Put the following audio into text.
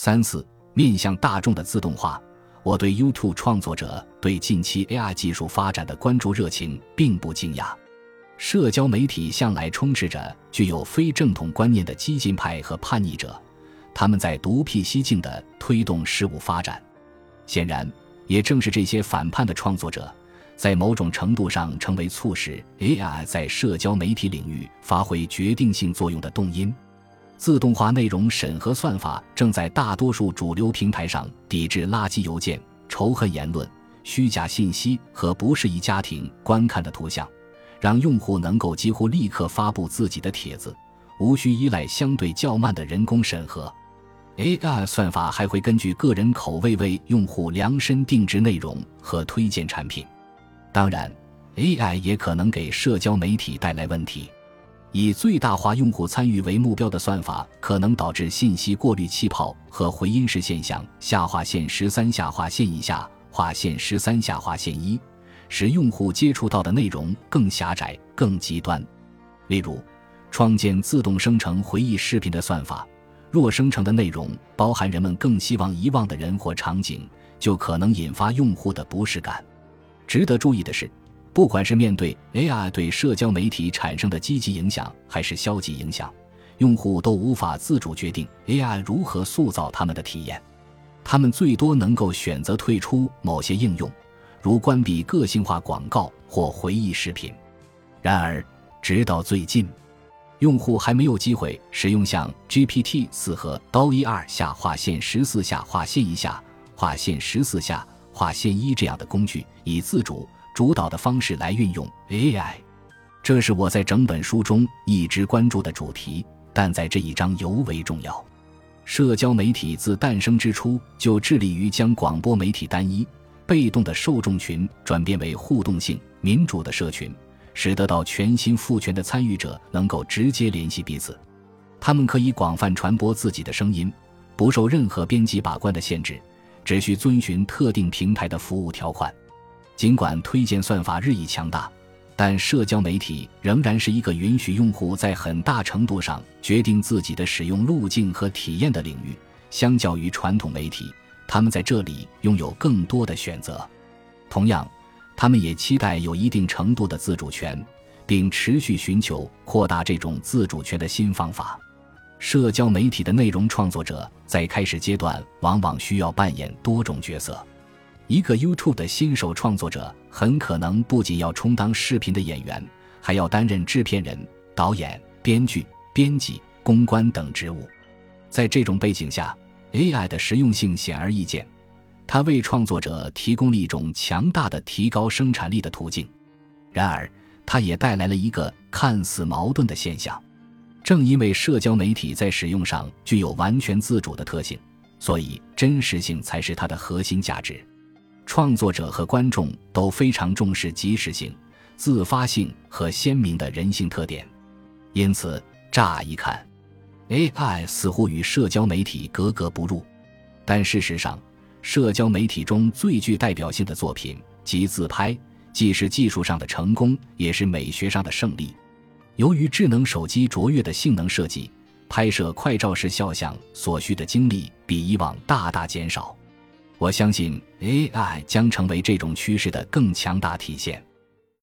三四面向大众的自动化，我对 YouTube 创作者对近期 AI 技术发展的关注热情并不惊讶。社交媒体向来充斥着具有非正统观念的激进派和叛逆者，他们在独辟蹊径地推动事物发展。显然，也正是这些反叛的创作者，在某种程度上成为促使 AI 在社交媒体领域发挥决定性作用的动因。自动化内容审核算法正在大多数主流平台上抵制垃圾邮件、仇恨言论、虚假信息和不适宜家庭观看的图像，让用户能够几乎立刻发布自己的帖子，无需依赖相对较慢的人工审核。AI 算法还会根据个人口味为用户量身定制内容和推荐产品。当然，AI 也可能给社交媒体带来问题。以最大化用户参与为目标的算法，可能导致信息过滤气泡和回音式现象。下划线十三下划线一下划线十三下划线一，使用户接触到的内容更狭窄、更极端。例如，创建自动生成回忆视频的算法，若生成的内容包含人们更希望遗忘的人或场景，就可能引发用户的不适感。值得注意的是。不管是面对 AI 对社交媒体产生的积极影响，还是消极影响，用户都无法自主决定 AI 如何塑造他们的体验。他们最多能够选择退出某些应用，如关闭个性化广告或回忆视频。然而，直到最近，用户还没有机会使用像 GPT 四和刀一二下划线十四下划线一下划线十四下划线一这样的工具，以自主。主导的方式来运用 AI，这是我在整本书中一直关注的主题，但在这一章尤为重要。社交媒体自诞生之初就致力于将广播媒体单一、被动的受众群转变为互动性、民主的社群，使得到全新赋权的参与者能够直接联系彼此。他们可以广泛传播自己的声音，不受任何编辑把关的限制，只需遵循特定平台的服务条款。尽管推荐算法日益强大，但社交媒体仍然是一个允许用户在很大程度上决定自己的使用路径和体验的领域。相较于传统媒体，他们在这里拥有更多的选择。同样，他们也期待有一定程度的自主权，并持续寻求扩大这种自主权的新方法。社交媒体的内容创作者在开始阶段往往需要扮演多种角色。一个 YouTube 的新手创作者很可能不仅要充当视频的演员，还要担任制片人、导演、编剧、编辑、公关等职务。在这种背景下，AI 的实用性显而易见，它为创作者提供了一种强大的提高生产力的途径。然而，它也带来了一个看似矛盾的现象：正因为社交媒体在使用上具有完全自主的特性，所以真实性才是它的核心价值。创作者和观众都非常重视即时性、自发性和鲜明的人性特点，因此乍一看，AI 似乎与社交媒体格格不入。但事实上，社交媒体中最具代表性的作品即自拍，既是技术上的成功，也是美学上的胜利。由于智能手机卓越的性能设计，拍摄快照式肖像所需的精力比以往大大减少。我相信 AI 将成为这种趋势的更强大体现。